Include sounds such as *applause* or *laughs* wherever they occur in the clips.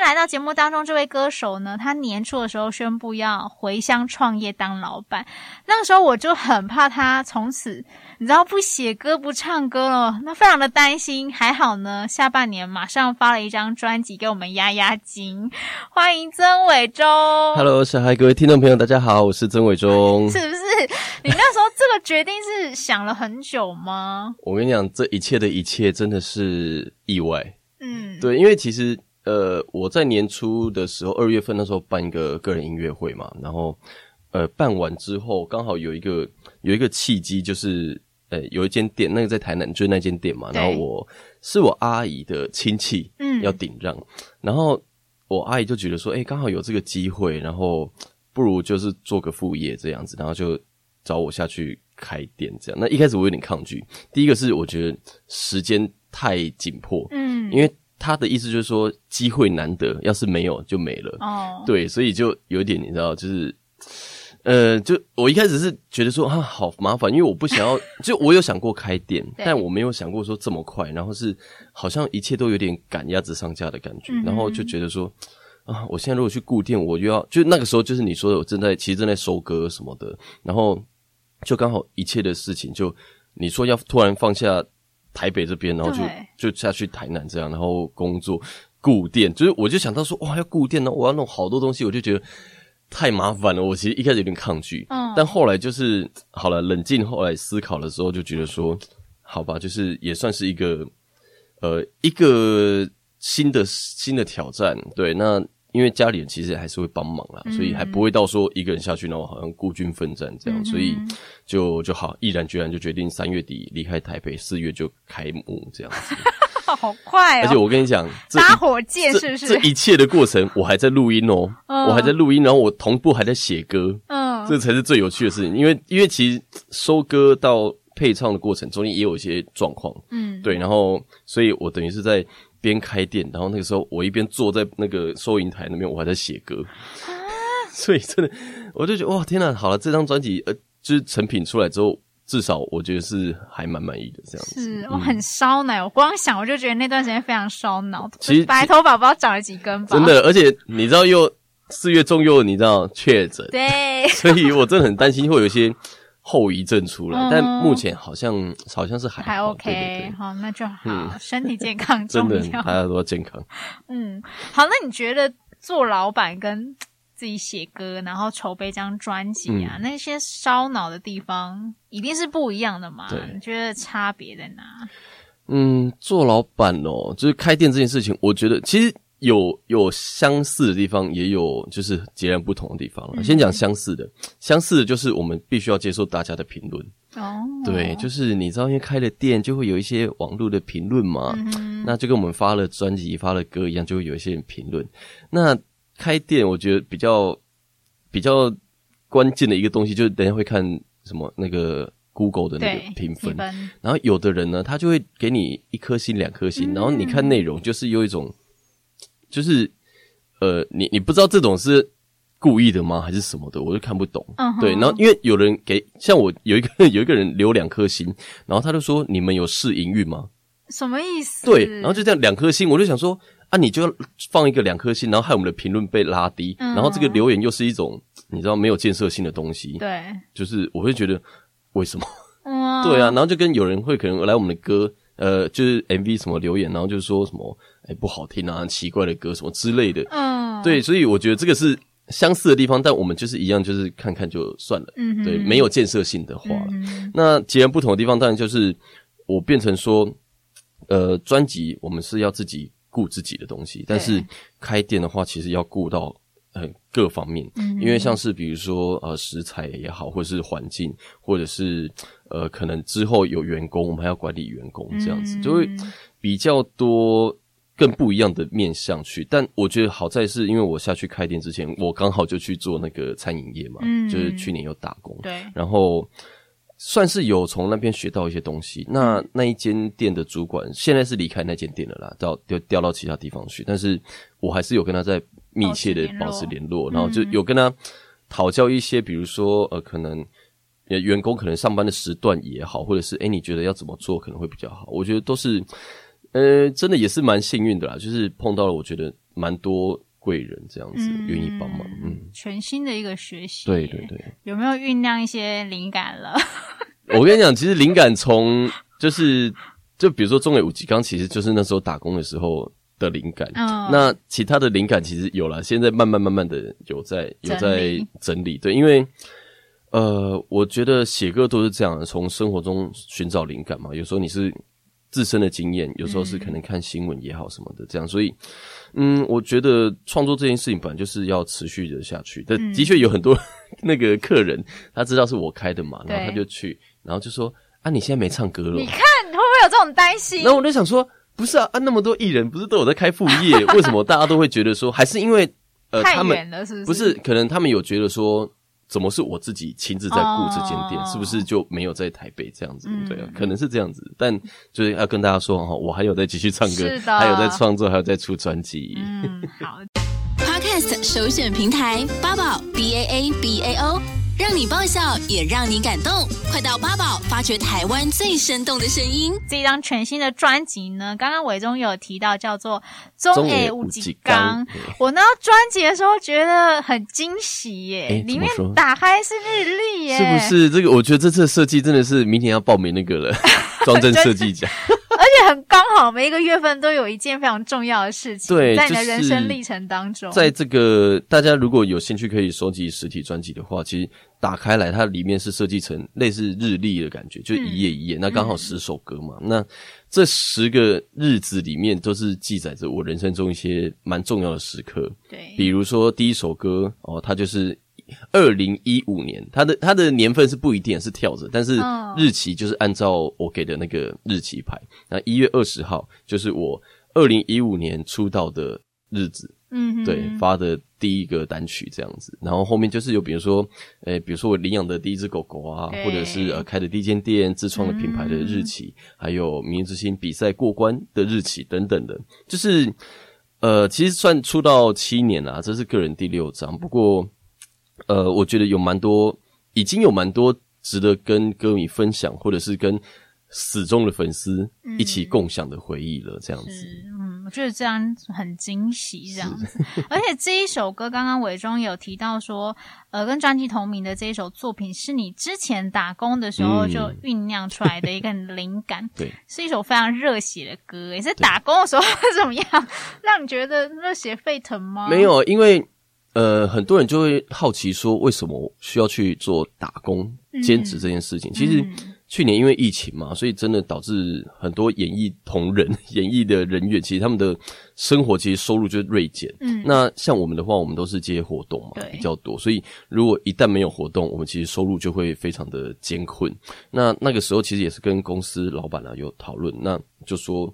来到节目当中，这位歌手呢，他年初的时候宣布要回乡创业当老板。那个时候我就很怕他从此，你知道不写歌不唱歌了，那非常的担心。还好呢，下半年马上发了一张专辑给我们压压惊。欢迎曾伟忠。Hello，小孩，各位听众朋友，大家好，我是曾伟忠。是不是？你那时候这个决定是想了很久吗？我跟你讲，这一切的一切真的是意外。嗯，对，因为其实。呃，我在年初的时候，二月份那时候办一个个人音乐会嘛，然后呃办完之后，刚好有一个有一个契机，就是呃有一间店，那个在台南，就是那间店嘛，然后我是我阿姨的亲戚，嗯，要顶让，然后我阿姨就觉得说，哎，刚好有这个机会，然后不如就是做个副业这样子，然后就找我下去开店这样。那一开始我有点抗拒，第一个是我觉得时间太紧迫，嗯，因为。他的意思就是说，机会难得，要是没有就没了。哦，oh. 对，所以就有点你知道，就是，呃，就我一开始是觉得说啊，好麻烦，因为我不想要，*laughs* 就我有想过开店，但我没有想过说这么快，然后是好像一切都有点赶鸭子上架的感觉，嗯、然后就觉得说啊，我现在如果去固店，我就要，就那个时候就是你说的，我正在其实正在收割什么的，然后就刚好一切的事情，就你说要突然放下。台北这边，然后就就下去台南这样，然后工作固店，就是我就想到说，哇，要固店呢，我要弄好多东西，我就觉得太麻烦了。我其实一开始有点抗拒，嗯，但后来就是好了，冷静后来思考的时候，就觉得说，好吧，就是也算是一个呃一个新的新的挑战，对，那。因为家里人其实还是会帮忙啦，嗯、所以还不会到说一个人下去，然后好像孤军奋战这样，嗯、所以就就好毅然决然就决定三月底离开台北，四月就开幕这样子。*laughs* 好快哦！而且我跟你讲，搭火箭是不是？这，这一切的过程，我还在录音哦，嗯、我还在录音，然后我同步还在写歌，嗯，这才是最有趣的事情。因为因为其实收歌到配唱的过程中间也有一些状况，嗯，对，然后所以我等于是在。边开店，然后那个时候我一边坐在那个收银台那边，我还在写歌，啊、*laughs* 所以真的我就觉得哇天哪！好了，这张专辑呃，就是成品出来之后，至少我觉得是还蛮满意的这样子。是我很烧脑，嗯、我光想我就觉得那段时间非常烧脑。其实白头发不知道长了几根吧？真的，而且你知道又四月中又你知道确诊，对，*laughs* 所以我真的很担心会有一些。后遗症出来，嗯、但目前好像好像是还好还 OK，对对对好，那就好，嗯、身体健康 *laughs* 重要，真的大家都要健康。嗯，好，那你觉得做老板跟自己写歌，然后筹备这张专辑啊，嗯、那些烧脑的地方一定是不一样的嘛？你觉得差别在哪？嗯，做老板哦，就是开店这件事情，我觉得其实。有有相似的地方，也有就是截然不同的地方了。嗯、先讲相似的，相似的就是我们必须要接受大家的评论。哦，对，就是你知道，因为开了店，就会有一些网络的评论嘛。嗯、那就跟我们发了专辑、发了歌一样，就会有一些人评论。那开店，我觉得比较比较关键的一个东西，就是等一下会看什么那个 Google 的那个评分。然后有的人呢，他就会给你一颗星、两颗星，嗯、然后你看内容，就是有一种。就是，呃，你你不知道这种是故意的吗，还是什么的？我就看不懂。Uh huh. 对，然后因为有人给，像我有一个 *laughs* 有一个人留两颗星，然后他就说：“你们有试营运吗？”什么意思？对，然后就这样两颗星，我就想说啊，你就要放一个两颗星，然后害我们的评论被拉低，uh. 然后这个留言又是一种你知道没有建设性的东西。对，就是我会觉得为什么？*laughs* Uh. 对啊，然后就跟有人会可能来我们的歌。呃，就是 MV 什么留言，然后就是说什么，哎，不好听啊，奇怪的歌什么之类的。嗯，对，所以我觉得这个是相似的地方，但我们就是一样，就是看看就算了。嗯，对，没有建设性的话了。嗯、那截然不同的地方，当然就是我变成说，呃，专辑我们是要自己顾自己的东西，但是开店的话，其实要顾到。呃，各方面，因为像是比如说呃，食材也好，或者是环境，或者是呃，可能之后有员工，我们还要管理员工这样子，就会比较多更不一样的面向去。但我觉得好在是因为我下去开店之前，我刚好就去做那个餐饮业嘛，就是去年有打工，对，然后算是有从那边学到一些东西。那那一间店的主管现在是离开那间店了啦，到调调到其他地方去。但是我还是有跟他在密切的保持联络，然后就有跟他讨教一些，比如说呃，可能员工可能上班的时段也好，或者是诶你觉得要怎么做可能会比较好？我觉得都是呃，真的也是蛮幸运的啦，就是碰到了我觉得蛮多。贵人这样子愿意帮忙，嗯，全新的一个学习，对对对，有没有酝酿一些灵感了？*laughs* 我跟你讲，其实灵感从就是就比如说中野武吉刚，其实就是那时候打工的时候的灵感。嗯，那其他的灵感其实有了，现在慢慢慢慢的有在有在整理。对，因为呃，我觉得写歌都是这样，从生活中寻找灵感嘛。有时候你是自身的经验，有时候是可能看新闻也好什么的，这样，所以。嗯，我觉得创作这件事情本来就是要持续的下去。但的确有很多 *laughs* 那个客人，他知道是我开的嘛，然后他就去，然后就说：“啊，你现在没唱歌了。”你看会不会有这种担心？然后我就想说，不是啊，啊，那么多艺人不是都有在开副业，*laughs* 为什么大家都会觉得说，还是因为呃，他们不是可能他们有觉得说。怎么是我自己亲自在顾这间店？Oh. 是不是就没有在台北这样子？对啊，可能是这样子。但就是要跟大家说哈，我还有在继续唱歌，还有在创作，还有在出专辑。嗯，好。Podcast 首选平台八宝 B A A B A O。让你爆笑，也让你感动。快到八宝发掘台湾最生动的声音。这一张全新的专辑呢，刚刚伟忠有提到，叫做《中野武吉刚》。我拿到专辑的时候觉得很惊喜耶，里面打开是日历耶，是不是？这个我觉得这次的设计真的是明天要报名那个了，*laughs* 装帧设计奖。而且很刚好，每一个月份都有一件非常重要的事情，对，在你的人生历程当中。在这个大家如果有兴趣可以收集实体专辑的话，其实打开来，它里面是设计成类似日历的感觉，就一页一页，嗯、那刚好十首歌嘛。嗯、那这十个日子里面都是记载着我人生中一些蛮重要的时刻。对，比如说第一首歌哦，它就是。二零一五年，它的它的年份是不一定是跳着，但是日期就是按照我给的那个日期排。那一月二十号就是我二零一五年出道的日子，嗯，对，发的第一个单曲这样子。然后后面就是有比如说，诶、欸，比如说我领养的第一只狗狗啊，或者是呃开的第一间店、自创的品牌的日期，嗯、还有明日之星比赛过关的日期等等的，就是呃，其实算出道七年啦，这是个人第六张，不过。呃，我觉得有蛮多，已经有蛮多值得跟歌迷分享，或者是跟死忠的粉丝一起共享的回忆了。这样子，嗯，我觉得这样很惊喜，这样子。*laughs* 而且这一首歌，刚刚伟忠有提到说，呃，跟专辑同名的这一首作品，是你之前打工的时候就酝酿出来的一个灵感，嗯、对，是一首非常热血的歌。也是打工的时候会怎么样，*laughs* 让你觉得热血沸腾吗？没有，因为。呃，很多人就会好奇说，为什么需要去做打工、兼职这件事情？嗯、其实去年因为疫情嘛，所以真的导致很多演艺同仁、*laughs* 演艺的人员，其实他们的生活其实收入就锐减。嗯，那像我们的话，我们都是接活动嘛，比较多，所以如果一旦没有活动，我们其实收入就会非常的艰困。那那个时候其实也是跟公司老板啊有讨论，那就说。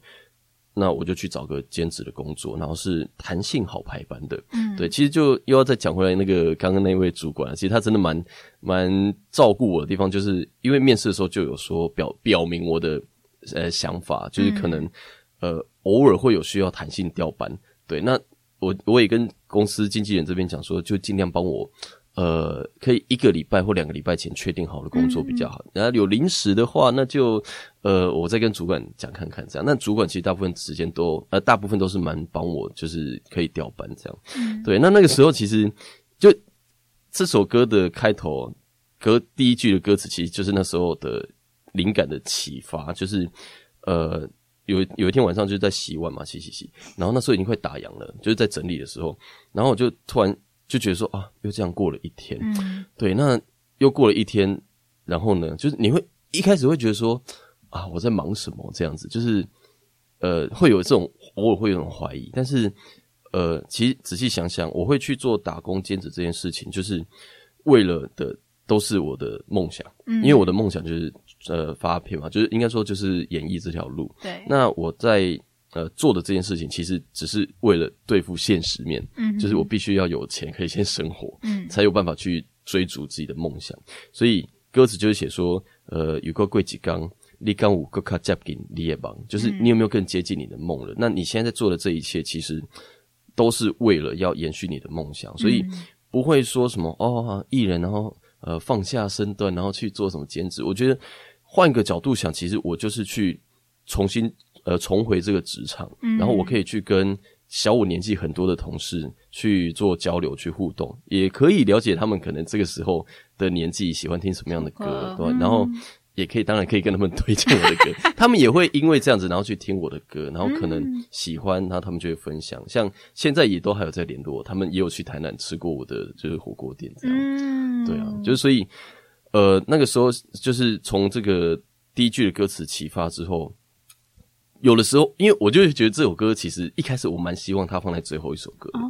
那我就去找个兼职的工作，然后是弹性好排班的。嗯，对，其实就又要再讲回来那个刚刚那位主管，其实他真的蛮蛮照顾我的地方，就是因为面试的时候就有说表表明我的呃想法，就是可能、嗯、呃偶尔会有需要弹性调班。对，那我我也跟公司经纪人这边讲说，就尽量帮我。呃，可以一个礼拜或两个礼拜前确定好的工作比较好。嗯、然后有临时的话，那就呃，我再跟主管讲看看这样。那主管其实大部分时间都呃，大部分都是蛮帮我，就是可以调班这样。嗯、对，那那个时候其实就这首歌的开头歌第一句的歌词，其实就是那时候的灵感的启发。就是呃，有有一天晚上就在洗碗嘛，洗洗洗，然后那时候已经快打烊了，就是在整理的时候，然后我就突然。就觉得说啊，又这样过了一天，嗯、对，那又过了一天，然后呢，就是你会一开始会觉得说啊，我在忙什么这样子，就是呃，会有这种偶尔会有这种怀疑，但是呃，其实仔细想想，我会去做打工兼职这件事情，就是为了的都是我的梦想，嗯，因为我的梦想就是呃发片嘛，就是应该说就是演艺这条路，对，那我在。呃，做的这件事情其实只是为了对付现实面，嗯，就是我必须要有钱，可以先生活，嗯，才有办法去追逐自己的梦想。所以歌词就是写说，呃，有个贵几刚，你刚五个卡加给你也忙，就是你有没有更接近你的梦了？嗯、那你现在在做的这一切，其实都是为了要延续你的梦想，所以不会说什么哦，艺人然后呃放下身段，然后去做什么兼职。我觉得换个角度想，其实我就是去重新呃重回这个职场，嗯、然后我可以去跟。小我年纪很多的同事去做交流、去互动，也可以了解他们可能这个时候的年纪喜欢听什么样的歌，对，然后也可以，当然可以跟他们 *laughs* 推荐我的歌，他们也会因为这样子，然后去听我的歌，然后可能喜欢，然后他们就会分享。像现在也都还有在联络，他们也有去台南吃过我的就是火锅店这样，对啊，就是所以呃那个时候就是从这个第一句的歌词启发之后。有的时候，因为我就觉得这首歌其实一开始我蛮希望它放在最后一首歌的，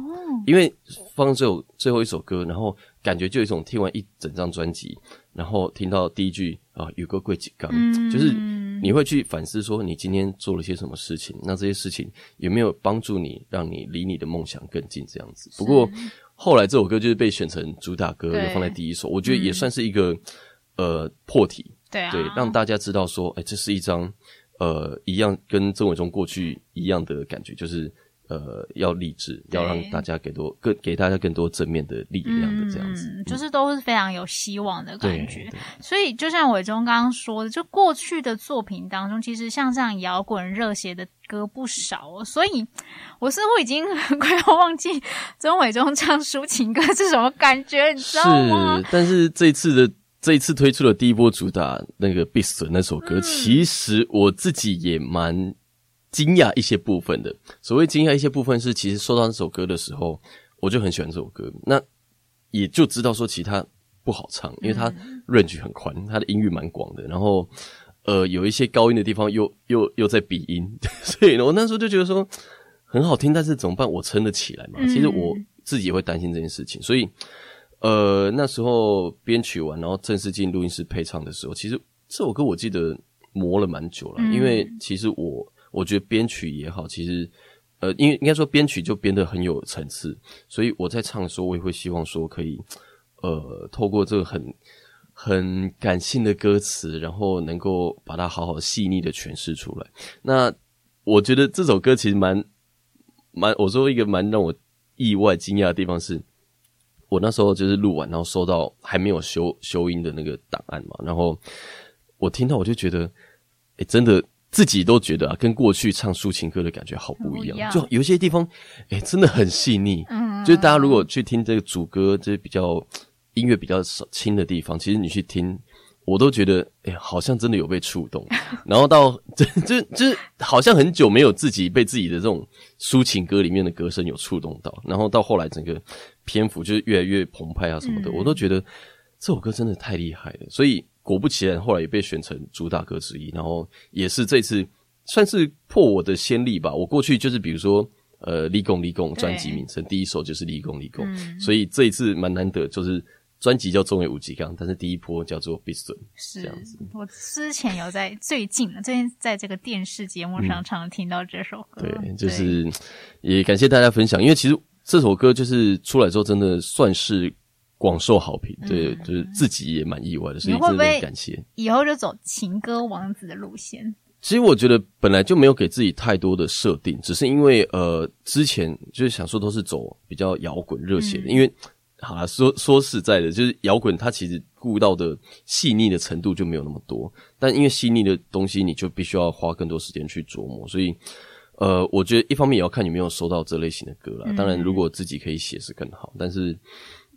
因为放最后最后一首歌，然后感觉就有一种听完一整张专辑，然后听到第一句啊，有个贵几刚，就是你会去反思说你今天做了些什么事情，那这些事情有没有帮助你，让你离你的梦想更近这样子。不过后来这首歌就是被选成主打歌，又放在第一首，我觉得也算是一个呃破题，对，让大家知道说，哎，这是一张。呃，一样跟曾伟忠过去一样的感觉，就是呃，要励志，要让大家给多更给大家更多正面的力量的这样子，嗯，就是都是非常有希望的感觉。所以就像伟忠刚刚说的，就过去的作品当中，其实像这样摇滚热血的歌不少，所以我似乎已经 *laughs* 快要忘记曾伟忠唱抒情歌是什么感觉，你知道吗？是，但是这一次的。这一次推出的第一波主打那个《Beast》那首歌，嗯、其实我自己也蛮惊讶一些部分的。所谓惊讶一些部分是，其实收到那首歌的时候，我就很喜欢这首歌，那也就知道说其他不好唱，因为它 range 很宽，它的音域蛮广的，然后呃有一些高音的地方又又又在鼻音，*laughs* 所以呢，我那时候就觉得说很好听，但是怎么办？我撑得起来吗？其实我自己也会担心这件事情，所以。呃，那时候编曲完，然后正式进录音室配唱的时候，其实这首歌我记得磨了蛮久了，嗯、因为其实我我觉得编曲也好，其实呃，因为应该说编曲就编得很有层次，所以我在唱的时候，我也会希望说可以呃，透过这个很很感性的歌词，然后能够把它好好细腻的诠释出来。那我觉得这首歌其实蛮蛮，我说一个蛮让我意外惊讶的地方是。我那时候就是录完，然后收到还没有修修音的那个档案嘛，然后我听到我就觉得，哎，真的自己都觉得啊，跟过去唱抒情歌的感觉好不一样，就有些地方，哎，真的很细腻。嗯，就是大家如果去听这个主歌，就是比较音乐比较少轻的地方，其实你去听。我都觉得，哎、欸，好像真的有被触动，*laughs* 然后到这这这，*laughs* 好像很久没有自己被自己的这种抒情歌里面的歌声有触动到，然后到后来整个篇幅就是越来越澎湃啊什么的，嗯、我都觉得这首歌真的太厉害了。所以果不其然，后来也被选成主打歌之一，然后也是这次算是破我的先例吧。我过去就是比如说，呃，立功立功专辑名称第一首就是立功立功，所以这一次蛮难得，就是。专辑叫中尾武吉刚，但是第一波叫做 Beast，是这样子。我之前有在最近最近在这个电视节目上常听到这首歌，嗯、对，就是也感谢大家分享，因为其实这首歌就是出来之后真的算是广受好评，嗯、对，就是自己也蛮意外的，所以真的很感谢。以后就走情歌王子的路线。其实我觉得本来就没有给自己太多的设定，只是因为呃之前就是想说都是走比较摇滚热血的，嗯、因为。好了，说说实在的，就是摇滚，它其实顾到的细腻的程度就没有那么多。但因为细腻的东西，你就必须要花更多时间去琢磨。所以，呃，我觉得一方面也要看你有没有收到这类型的歌啦。当然，如果自己可以写是更好。但是，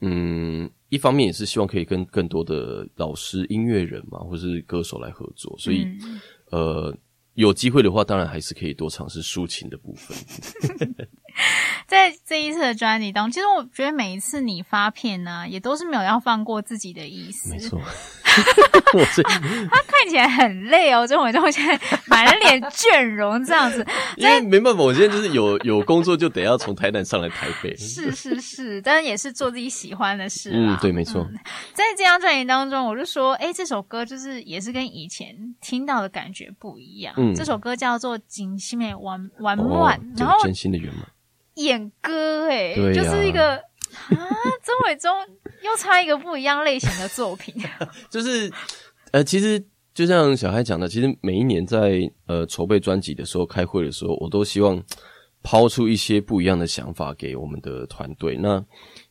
嗯，一方面也是希望可以跟更多的老师、音乐人嘛，或是歌手来合作。所以，呃。有机会的话，当然还是可以多尝试抒情的部分。*laughs* *laughs* 在这一次的专辑当中，其实我觉得每一次你发片呢、啊，也都是没有要放过自己的意思。没错。*laughs* 他看起来很累哦，钟伟忠现在满脸倦容这样子。*laughs* 因为没办法，我现在就是有有工作就得要从台南上来台北。是是是，但是也是做自己喜欢的事。嗯，对，没错、嗯。在这张专辑当中，我就说，哎，这首歌就是也是跟以前听到的感觉不一样。嗯，这首歌叫做《真心的圆满》，然后真心的圆满。演歌，哎，就是一个啊。曾伟忠又差一个不一样类型的作品，*laughs* 就是呃，其实就像小孩讲的，其实每一年在呃筹备专辑的时候、开会的时候，我都希望抛出一些不一样的想法给我们的团队。那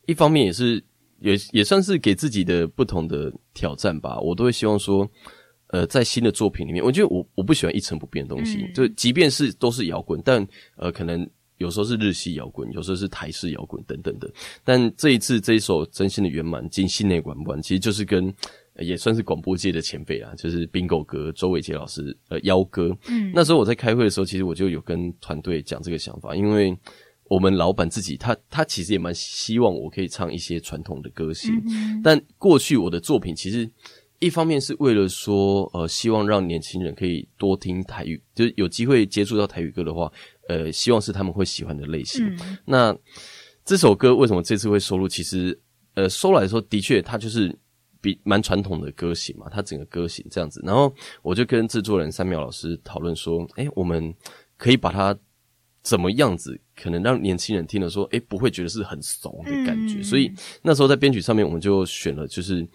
一方面也是也也算是给自己的不同的挑战吧。我都会希望说，呃，在新的作品里面，我觉得我我不喜欢一成不变的东西，嗯、就即便是都是摇滚，但呃可能。有时候是日系摇滚，有时候是台式摇滚等等的。但这一次这一首真心的圆满进心内管管，其实就是跟也算是广播界的前辈啊，就是 Bingo 哥周伟杰老师呃幺哥。嗯，那时候我在开会的时候，其实我就有跟团队讲这个想法，因为我们老板自己他他其实也蛮希望我可以唱一些传统的歌型，嗯，但过去我的作品其实一方面是为了说呃希望让年轻人可以多听台语，就是有机会接触到台语歌的话。呃，希望是他们会喜欢的类型。嗯、那这首歌为什么这次会收录？其实，呃，收来的时候的确它就是比蛮传统的歌型嘛，它整个歌型这样子。然后我就跟制作人三苗老师讨论说，哎，我们可以把它怎么样子，可能让年轻人听了说，哎，不会觉得是很怂的感觉。嗯、所以那时候在编曲上面，我们就选了就是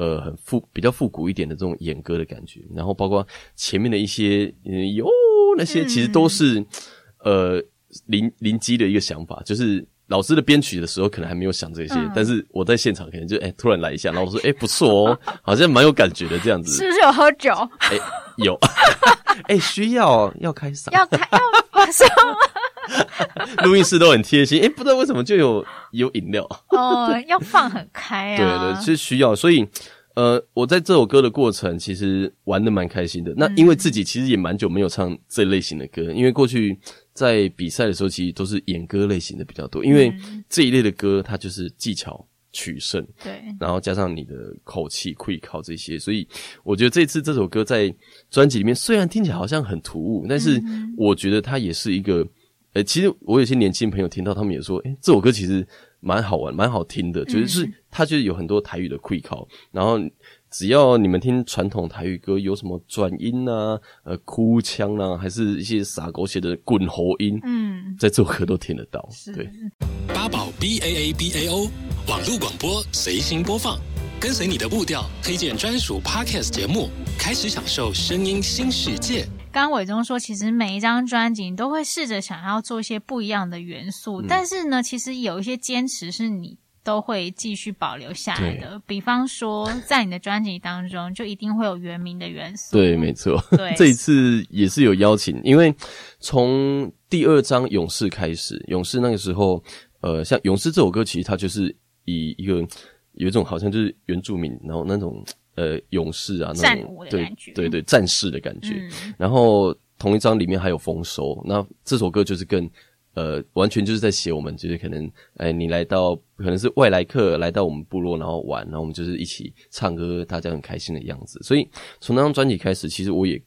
呃很复比较复古一点的这种演歌的感觉。然后包括前面的一些嗯哟那些，其实都是。嗯呃，临临机的一个想法，就是老师的编曲的时候可能还没有想这些，嗯、但是我在现场可能就哎、欸、突然来一下，然后我说哎、欸、不错哦，好像蛮有感觉的这样子。是不是有喝酒？哎、欸，有。*laughs* 哎、欸，需要要开嗓，要开要马上。*laughs* 录音室都很贴心，哎、欸，不知道为什么就有有饮料哦，*laughs* 要放很开啊。对对，是需要，所以。呃，我在这首歌的过程其实玩的蛮开心的。那因为自己其实也蛮久没有唱这类型的歌，因为过去在比赛的时候其实都是演歌类型的比较多。因为这一类的歌它就是技巧取胜，对，然后加上你的口气会靠这些，所以我觉得这次这首歌在专辑里面虽然听起来好像很突兀，但是我觉得它也是一个，呃，其实我有些年轻朋友听到他们也说，诶，这首歌其实。蛮好玩，蛮好听的，就是它就是有很多台语的会考，然后只要你们听传统台语歌，有什么转音啊、呃哭腔啊，还是一些傻狗血的滚喉音，嗯，在这首歌都听得到。对，八宝 B A A B A O 网络广播随心播放，跟随你的步调，推荐专属 Podcast 节目，开始享受声音新世界。刚刚伟忠说，其实每一张专辑你都会试着想要做一些不一样的元素，嗯、但是呢，其实有一些坚持是你都会继续保留下来的。比方说，在你的专辑当中，就一定会有原名的元素。对，没错。对，*laughs* 这一次也是有邀请，因为从第二张《勇士》开始，《勇士》那个时候，呃，像《勇士》这首歌，其实它就是以一个有一种好像就是原住民，然后那种。呃，勇士啊，那种对对对，战士的感觉。嗯、然后同一张里面还有丰收，那这首歌就是更呃，完全就是在写我们，就是可能哎，你来到可能是外来客来到我们部落，然后玩，然后我们就是一起唱歌，大家很开心的样子。所以从那张专辑开始，其实我也。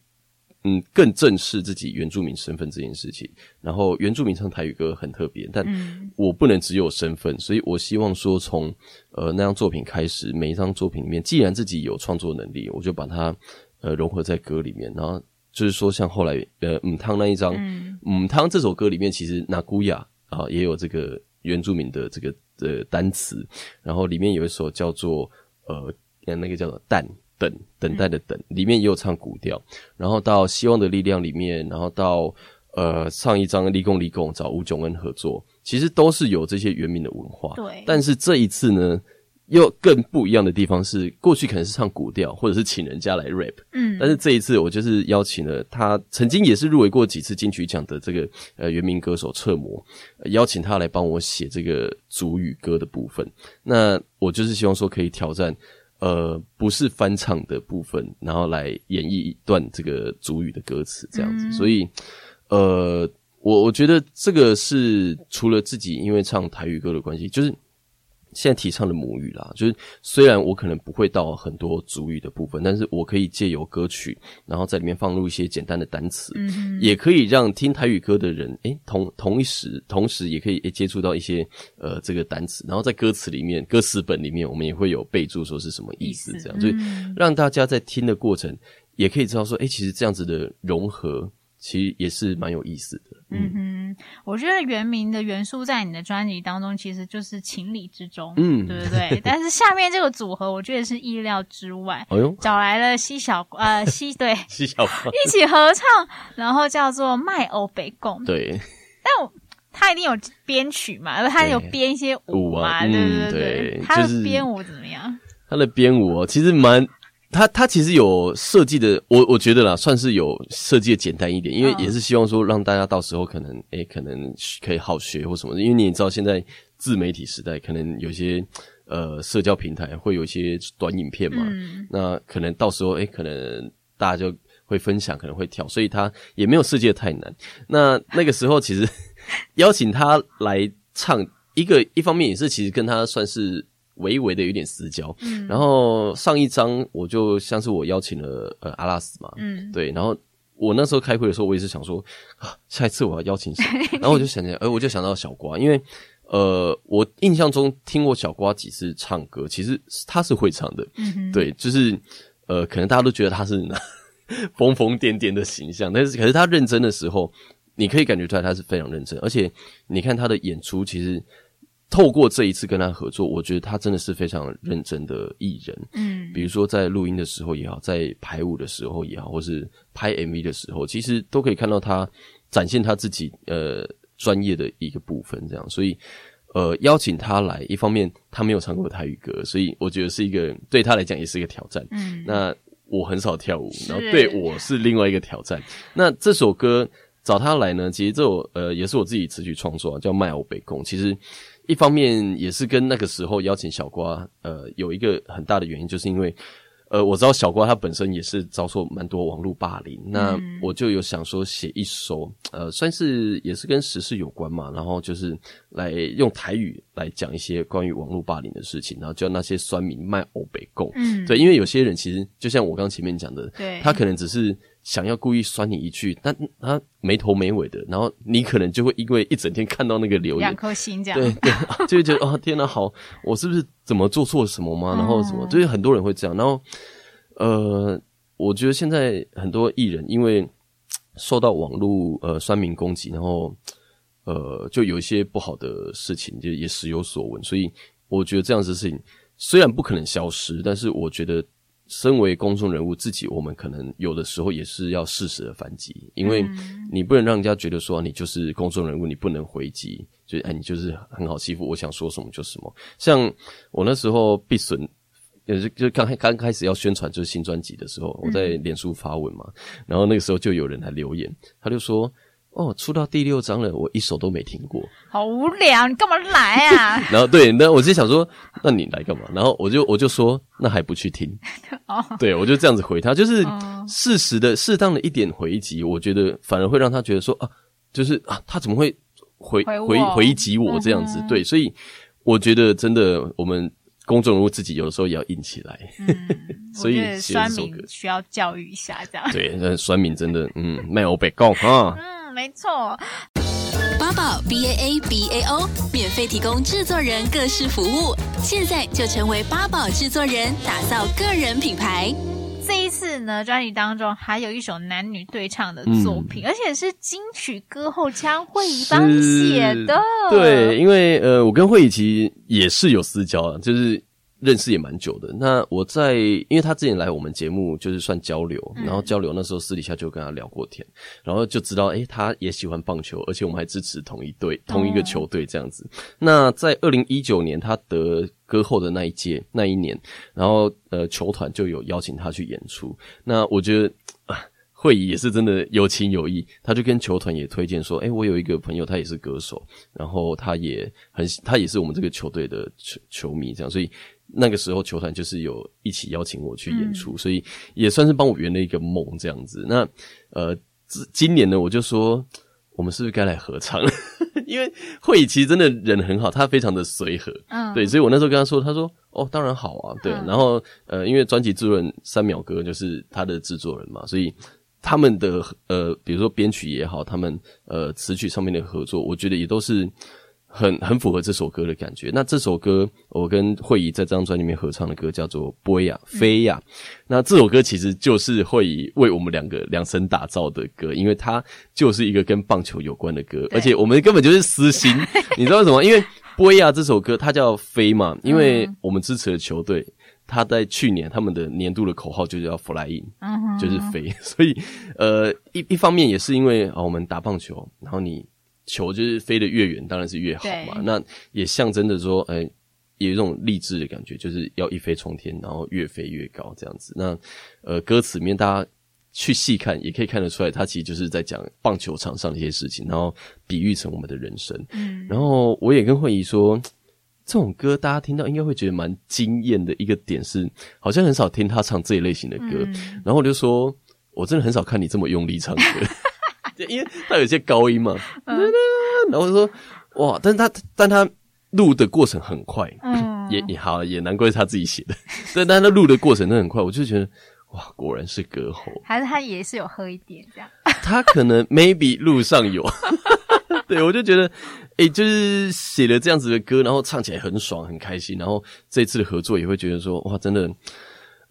嗯，更正视自己原住民身份这件事情。然后，原住民唱台语歌很特别，但我不能只有身份，所以我希望说从，从呃那张作品开始，每一张作品里面，既然自己有创作能力，我就把它呃融合在歌里面。然后就是说，像后来呃母汤那一张，母汤这首歌里面，其实那古雅啊也有这个原住民的这个呃单词，然后里面有一首叫做呃那个叫做蛋。等等待的等，里面也有唱古调，然后到希望的力量里面，然后到呃上一张立功立功找吴炯恩合作，其实都是有这些原民的文化。对，但是这一次呢，又更不一样的地方是，过去可能是唱古调，或者是请人家来 rap，嗯，但是这一次我就是邀请了他，曾经也是入围过几次金曲奖的这个呃原民歌手侧摩，呃，邀请他来帮我写这个主语歌的部分。那我就是希望说可以挑战。呃，不是翻唱的部分，然后来演绎一段这个主语的歌词，这样子。嗯、所以，呃，我我觉得这个是除了自己因为唱台语歌的关系，就是。现在提倡的母语啦，就是虽然我可能不会到很多主语的部分，但是我可以借由歌曲，然后在里面放入一些简单的单词，嗯，也可以让听台语歌的人，诶，同同一时，同时也可以接触到一些呃这个单词，然后在歌词里面，歌词本里面，我们也会有备注说是什么意思，这样，所以让大家在听的过程，也可以知道说，诶，其实这样子的融合，其实也是蛮有意思的。嗯哼，我觉得原名的元素在你的专辑当中其实就是情理之中，嗯，对不对？*laughs* 但是下面这个组合，我觉得是意料之外。哎呦，找来了西小呃西对 *laughs* 西小一起合唱，然后叫做卖欧北贡。对，*laughs* 但我他一定有编曲嘛，他有编一些舞嘛，对对。对他的编舞怎么样？他的编舞哦，其实蛮。他他其实有设计的，我我觉得啦，算是有设计的简单一点，因为也是希望说让大家到时候可能诶、欸、可能可以好学或什么的，因为你也知道现在自媒体时代，可能有些呃社交平台会有一些短影片嘛，嗯、那可能到时候诶、欸、可能大家就会分享，可能会跳，所以他也没有设计的太难。那那个时候其实 *laughs* 邀请他来唱一个，一方面也是其实跟他算是。微微的有点私交，嗯，然后上一张我就像是我邀请了呃阿拉斯嘛，嗯，对，然后我那时候开会的时候，我也是想说啊，下一次我要邀请谁？*laughs* 然后我就想想，呃，我就想到小瓜，因为呃，我印象中听过小瓜几次唱歌，其实他是会唱的，嗯，对，就是呃，可能大家都觉得他是 *laughs* 疯疯癫癫的形象，但是可是他认真的时候，你可以感觉出来他是非常认真，而且你看他的演出，其实。透过这一次跟他合作，我觉得他真的是非常认真的艺人。嗯，比如说在录音的时候也好，在排舞的时候也好，或是拍 MV 的时候，其实都可以看到他展现他自己呃专业的一个部分。这样，所以呃邀请他来，一方面他没有唱过台语歌，所以我觉得是一个对他来讲也是一个挑战。嗯，那我很少跳舞，然后对我是另外一个挑战。那这首歌找他来呢，其实这首呃也是我自己词曲创作，叫《卖欧北共》，其实。一方面也是跟那个时候邀请小瓜，呃，有一个很大的原因，就是因为，呃，我知道小瓜他本身也是遭受蛮多网络霸凌，那我就有想说写一首，呃，算是也是跟时事有关嘛，然后就是来用台语来讲一些关于网络霸凌的事情，然后叫那些酸民卖欧北贡，嗯，对，因为有些人其实就像我刚前面讲的，对，他可能只是。想要故意酸你一句，但他没头没尾的，然后你可能就会因为一整天看到那个留言，两颗心这样，对对，*laughs* 就会觉得哦天哪，好，我是不是怎么做错什么吗？然后什么，就是很多人会这样。然后呃，我觉得现在很多艺人因为受到网络呃酸民攻击，然后呃就有一些不好的事情，就也时有所闻。所以我觉得这样子的事情虽然不可能消失，但是我觉得。身为公众人物，自己我们可能有的时候也是要适时的反击，因为你不能让人家觉得说你就是公众人物，你不能回击，就哎你就是很好欺负，我想说什么就什么。像我那时候必损，也是就刚开刚开始要宣传就是新专辑的时候，我在脸书发文嘛，然后那个时候就有人来留言，他就说。哦，出到第六章了，我一首都没听过，好无聊，你干嘛来啊？*laughs* 然后对，那我就想说，那你来干嘛？然后我就我就说，那还不去听？*laughs* 哦，对，我就这样子回他，就是适时的、适当的一点回击，我觉得反而会让他觉得说啊，就是啊，他怎么会回回回，击我这样子？嗯、对，所以我觉得真的，我们公众人物自己有的时候也要硬起来。嗯、所以酸民需要教育一下，这样对，那酸民真的嗯，卖欧北共啊。没错，八宝 B A A B A O 免费提供制作人各式服务，现在就成为八宝制作人，打造个人品牌。这一次呢，专辑当中还有一首男女对唱的作品，嗯、而且是金曲歌后江蕙怡帮你写的。对，因为呃，我跟惠怡其实也是有私交的，就是。认识也蛮久的。那我在，因为他之前来我们节目，就是算交流，然后交流那时候私底下就跟他聊过天，然后就知道，诶，他也喜欢棒球，而且我们还支持同一队、同一个球队这样子。那在二零一九年他得歌后的那一届那一年，然后呃，球团就有邀请他去演出。那我觉得啊，蕙怡也是真的有情有义，他就跟球团也推荐说，诶，我有一个朋友，他也是歌手，然后他也很，他也是我们这个球队的球球迷，这样，所以。那个时候球团就是有一起邀请我去演出，嗯、所以也算是帮我圆了一个梦这样子。那呃，今年呢，我就说我们是不是该来合唱？*laughs* 因为蕙怡其实真的人很好，他非常的随和，嗯，对，所以我那时候跟他说，他说哦，当然好啊，对。嗯、然后呃，因为专辑制作人三秒哥就是他的制作人嘛，所以他们的呃，比如说编曲也好，他们呃词曲上面的合作，我觉得也都是。很很符合这首歌的感觉。那这首歌我跟慧仪在这张专辑里面合唱的歌叫做《波呀飞呀》，那这首歌其实就是慧仪为我们两个量身打造的歌，因为它就是一个跟棒球有关的歌，而且我们根本就是私心，*laughs* 你知道为什么？因为《波呀》这首歌它叫飞嘛，因为我们支持的球队，他在去年他们的年度的口号就叫 Fly In，就是飞，*laughs* 所以呃一一方面也是因为啊我们打棒球，然后你。球就是飞得越远，当然是越好嘛。那也象征着说，哎、欸，有一种励志的感觉，就是要一飞冲天，然后越飞越高这样子。那呃，歌词里面大家去细看，也可以看得出来，它其实就是在讲棒球场上的一些事情，然后比喻成我们的人生。嗯，然后我也跟慧仪说，这种歌大家听到应该会觉得蛮惊艳的一个点是，好像很少听他唱这一类型的歌。嗯、然后我就说，我真的很少看你这么用力唱歌。对，因为他有些高音嘛，嗯、然后说哇，但是他但他录的过程很快，嗯，也也好，也难怪是他自己写的，*laughs* 对，但他录的过程都很快，我就觉得哇，果然是歌喉，还是他也是有喝一点这样，*laughs* 他可能 maybe 路上有，*laughs* 对，我就觉得哎、欸，就是写了这样子的歌，然后唱起来很爽很开心，然后这次的合作也会觉得说哇，真的，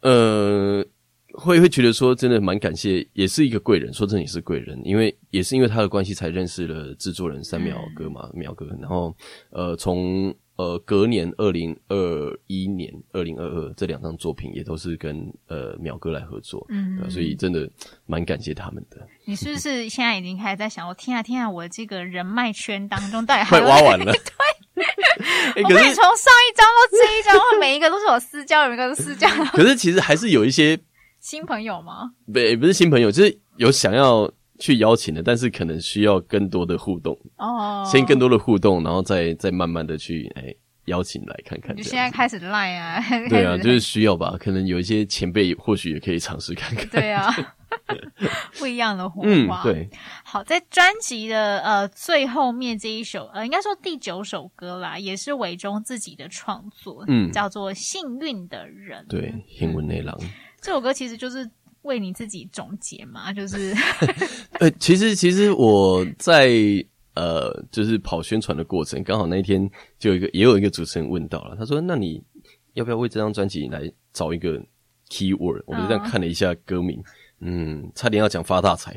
呃。会会觉得说真的蛮感谢，也是一个贵人。说真的也是贵人，因为也是因为他的关系才认识了制作人三秒哥嘛，嗯、秒哥。然后呃，从呃隔年二零二一年、二零二二这两张作品也都是跟呃秒哥来合作，嗯、呃，所以真的蛮感谢他们的。你是不是现在已经开始在想，我天啊天啊，我这个人脉圈当中到底还快挖完了？对，欸、我可以从上一张到这一张，每一个都是我私交，每一个都是私交。可是其实还是有一些。新朋友吗？不，不是新朋友，就是有想要去邀请的，但是可能需要更多的互动哦。先更多的互动，然后再再慢慢的去哎、欸、邀请来看看。就现在开始赖啊？对啊，就是需要吧。可能有一些前辈或许也可以尝试看看。对啊，*laughs* 不一样的火花。嗯、对，好，在专辑的呃最后面这一首呃，应该说第九首歌啦，也是伟忠自己的创作，嗯，叫做《幸运的人》。对，幸运的人。这首歌其实就是为你自己总结嘛，就是 *laughs* 呃，其实其实我在呃，就是跑宣传的过程，刚好那一天就有一个也有一个主持人问到了，他说：“那你要不要为这张专辑来找一个 keyword？” 我就这样看了一下歌名，嗯，差点要讲发大财，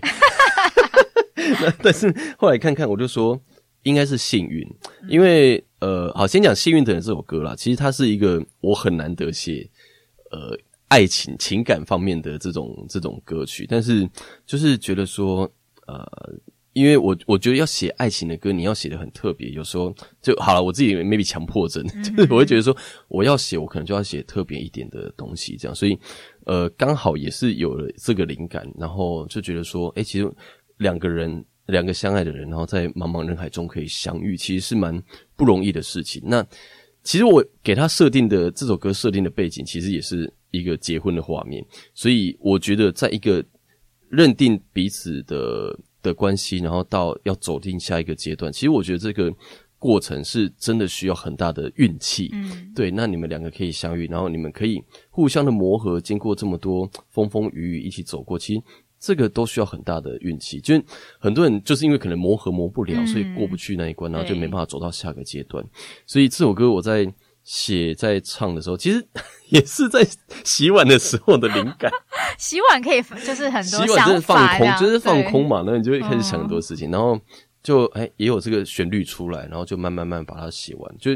那 *laughs* 但是后来看看，我就说应该是幸运，因为呃，好，先讲《幸运的人》这首歌啦，其实它是一个我很难得写呃。爱情情感方面的这种这种歌曲，但是就是觉得说，呃，因为我我觉得要写爱情的歌，你要写的很特别，有时候就好了。我自己 maybe 强迫症，就是我会觉得说，我要写，我可能就要写特别一点的东西，这样。所以，呃，刚好也是有了这个灵感，然后就觉得说，诶，其实两个人，两个相爱的人，然后在茫茫人海中可以相遇，其实是蛮不容易的事情。那其实我给他设定的这首歌设定的背景，其实也是。一个结婚的画面，所以我觉得，在一个认定彼此的的关系，然后到要走进下一个阶段，其实我觉得这个过程是真的需要很大的运气。嗯，对，那你们两个可以相遇，然后你们可以互相的磨合，经过这么多风风雨雨一起走过，其实这个都需要很大的运气。就很多人就是因为可能磨合磨不了，所以过不去那一关，然后就没办法走到下个阶段。所以这首歌我在。写在唱的时候，*laughs* 其实也是在洗碗的时候的灵感。*laughs* 洗碗可以就是很多洗碗真的放空，就是放空嘛，那你就会开始想很多事情，然后就哎也有这个旋律出来，然后就慢慢慢把它写完。就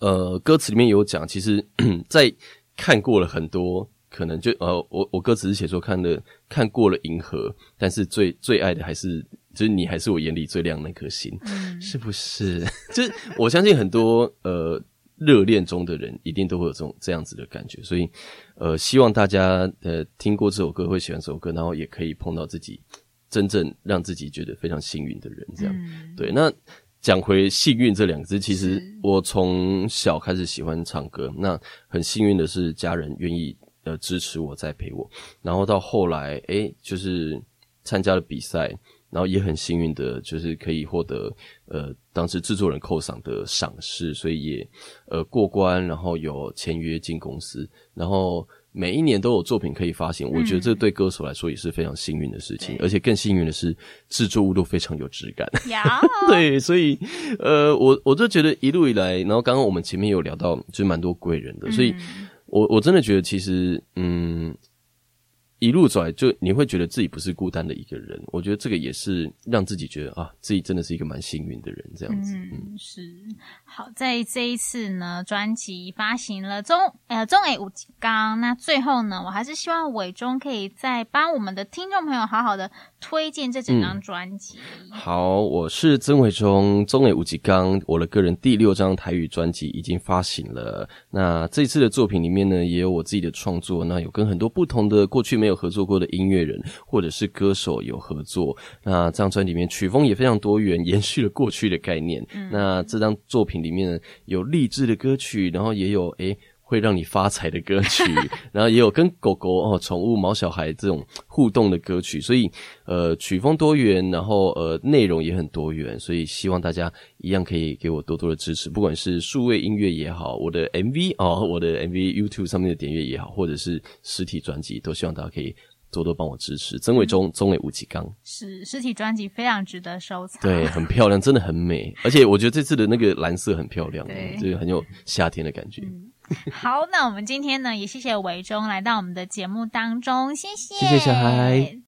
呃歌词里面有讲，其实在看过了很多，可能就呃我我歌词是写说看的看过了银河，但是最最爱的还是就是你，还是我眼里最亮那颗星，嗯、是不是？*laughs* 就是我相信很多呃。热恋中的人一定都会有这种这样子的感觉，所以，呃，希望大家呃听过这首歌会喜欢这首歌，然后也可以碰到自己真正让自己觉得非常幸运的人，这样。嗯、对，那讲回幸运这两个字，其实我从小开始喜欢唱歌，那很幸运的是家人愿意呃支持我，在陪我，然后到后来，诶，就是参加了比赛。然后也很幸运的，就是可以获得呃当时制作人扣赏的赏识，所以也呃过关，然后有签约进公司，然后每一年都有作品可以发行，我觉得这对歌手来说也是非常幸运的事情，而且更幸运的是制作物都非常有质感。*laughs* 对，所以呃，我我就觉得一路以来，然后刚刚我们前面有聊到，就是蛮多贵人的，所以我我真的觉得其实嗯。一路走来，就你会觉得自己不是孤单的一个人。我觉得这个也是让自己觉得啊，自己真的是一个蛮幸运的人。这样子，嗯，是。好，在这一次呢，专辑发行了中呃中诶五几刚。那最后呢，我还是希望伟忠可以再帮我们的听众朋友好好的推荐这整张专辑。嗯。好，我是曾伟忠，中诶五几刚，我的个人第六张台语专辑已经发行了。那这次的作品里面呢，也有我自己的创作，那有跟很多不同的过去没有合作过的音乐人或者是歌手有合作，那这张专辑里面曲风也非常多元，延续了过去的概念。嗯、那这张作品里面呢，有励志的歌曲，然后也有诶。会让你发财的歌曲，*laughs* 然后也有跟狗狗哦、宠物、毛小孩这种互动的歌曲，所以呃曲风多元，然后呃内容也很多元，所以希望大家一样可以给我多多的支持，不管是数位音乐也好，我的 MV 哦，我的 MV YouTube 上面的点阅也好，或者是实体专辑，都希望大家可以多多帮我支持。曾伟忠，中伟吴启刚，是实体专辑非常值得收藏，对，很漂亮，真的很美，而且我觉得这次的那个蓝色很漂亮，*laughs* 对，这个很有夏天的感觉。嗯 *laughs* 好，那我们今天呢，也谢谢伟忠来到我们的节目当中，谢谢，谢谢小孩。